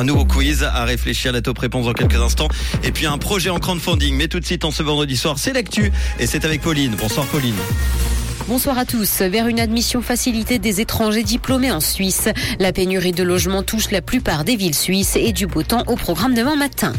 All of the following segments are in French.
un nouveau quiz à réfléchir, la top réponse dans quelques instants. Et puis un projet en crowdfunding. Mais tout de suite, en ce vendredi soir, c'est l'actu. Et c'est avec Pauline. Bonsoir Pauline. Bonsoir à tous. Vers une admission facilitée des étrangers diplômés en Suisse, la pénurie de logements touche la plupart des villes suisses et du beau temps au programme demain matin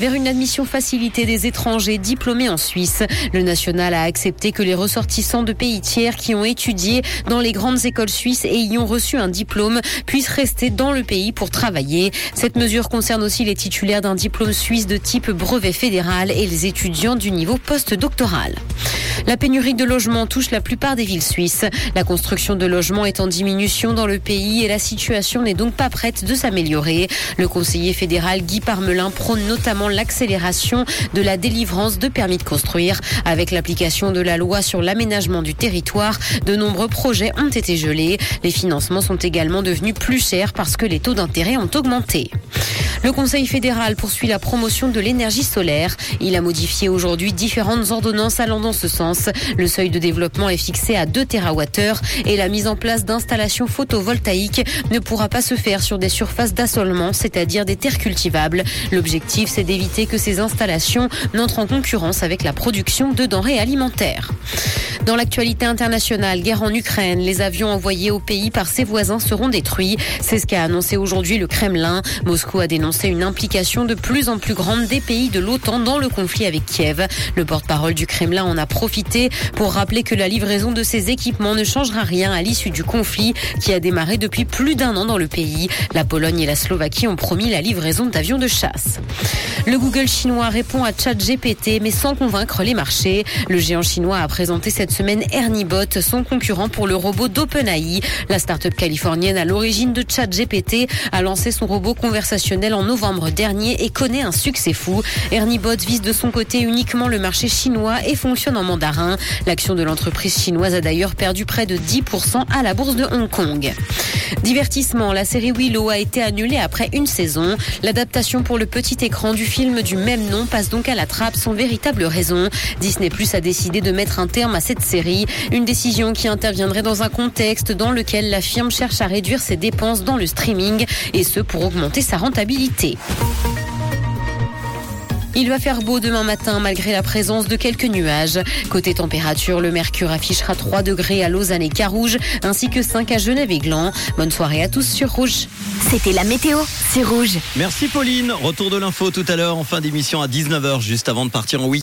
vers une admission facilitée des étrangers diplômés en Suisse. Le national a accepté que les ressortissants de pays tiers qui ont étudié dans les grandes écoles suisses et y ont reçu un diplôme puissent rester dans le pays pour travailler. Cette mesure concerne aussi les titulaires d'un diplôme suisse de type brevet fédéral et les étudiants du niveau postdoctoral. La pénurie de logements touche la plupart des villes suisses. La construction de logements est en diminution dans le pays et la situation n'est donc pas prête de s'améliorer. Le conseiller fédéral Guy Parmelin prône notamment l'accélération de la délivrance de permis de construire. Avec l'application de la loi sur l'aménagement du territoire, de nombreux projets ont été gelés. Les financements sont également devenus plus chers parce que les taux d'intérêt ont augmenté. Le Conseil fédéral poursuit la promotion de l'énergie solaire. Il a modifié aujourd'hui différentes ordonnances allant dans ce sens. Le seuil de développement est fixé à 2 TWh et la mise en place d'installations photovoltaïques ne pourra pas se faire sur des surfaces d'assolement, c'est-à-dire des terres cultivables. L'objectif, c'est d'éviter que ces installations n'entrent en concurrence avec la production de denrées alimentaires. Dans l'actualité internationale, guerre en Ukraine, les avions envoyés au pays par ses voisins seront détruits. C'est ce qu'a annoncé aujourd'hui le Kremlin. Moscou a dénoncé une implication de plus en plus grande des pays de l'OTAN dans le conflit avec Kiev. Le porte-parole du Kremlin en a profité pour rappeler que la livraison de ces équipements ne changera rien à l'issue du conflit qui a démarré depuis plus d'un an dans le pays. La Pologne et la Slovaquie ont promis la livraison d'avions de chasse. Le Google chinois répond à ChatGPT mais sans convaincre les marchés. Le géant chinois a présenté cette semaine Erniebot, son concurrent pour le robot d'OpenAI. La start-up californienne à l'origine de ChatGPT a lancé son robot conversationnel en novembre dernier et connaît un succès fou. Erniebot vise de son côté uniquement le marché chinois et fonctionne en mandarin. L'action de l'entreprise chinoise a d'ailleurs perdu près de 10% à la bourse de Hong Kong. Divertissement, la série Willow a été annulée après une saison. L'adaptation pour le petit écran du film du même nom passe donc à la trappe sans véritable raison. Disney Plus a décidé de mettre un terme à cette série, une décision qui interviendrait dans un contexte dans lequel la firme cherche à réduire ses dépenses dans le streaming et ce pour augmenter sa rentabilité. Il va faire beau demain matin malgré la présence de quelques nuages. Côté température, le mercure affichera 3 degrés à Lausanne et Carouge, ainsi que 5 à Genève et Gland. Bonne soirée à tous sur Rouge. C'était la météo, c'est Rouge. Merci Pauline. Retour de l'info tout à l'heure en fin d'émission à 19h, juste avant de partir en week